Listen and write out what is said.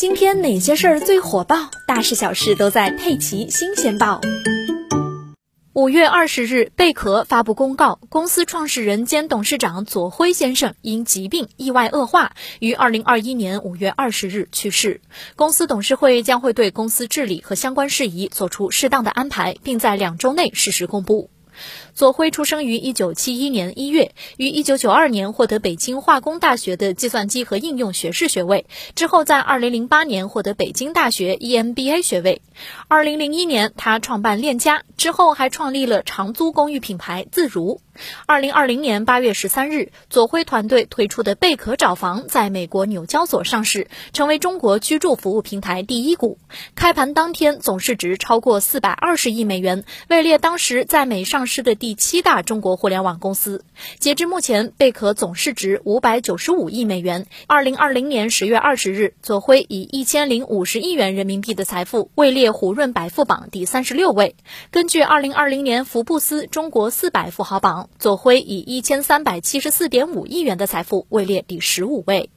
今天哪些事儿最火爆？大事小事都在《佩奇新鲜报》。五月二十日，贝壳发布公告，公司创始人兼董事长左晖先生因疾病意外恶化，于二零二一年五月二十日去世。公司董事会将会对公司治理和相关事宜做出适当的安排，并在两周内实时公布。左晖出生于一九七一年一月，于一九九二年获得北京化工大学的计算机和应用学士学位，之后在二零零八年获得北京大学 EMBA 学位。二零零一年，他创办链家，之后还创立了长租公寓品牌自如。二零二零年八月十三日，左晖团队推出的贝壳找房在美国纽交所上市，成为中国居住服务平台第一股。开盘当天，总市值超过四百二十亿美元，位列当时在美上市的第七大中国互联网公司。截至目前，贝壳总市值五百九十五亿美元。二零二零年十月二十日，左晖以一千零五十亿元人民币的财富位列胡润百富榜第三十六位。根据二零二零年福布斯中国四百富豪榜。左晖以一千三百七十四点五亿元的财富位列第十五位。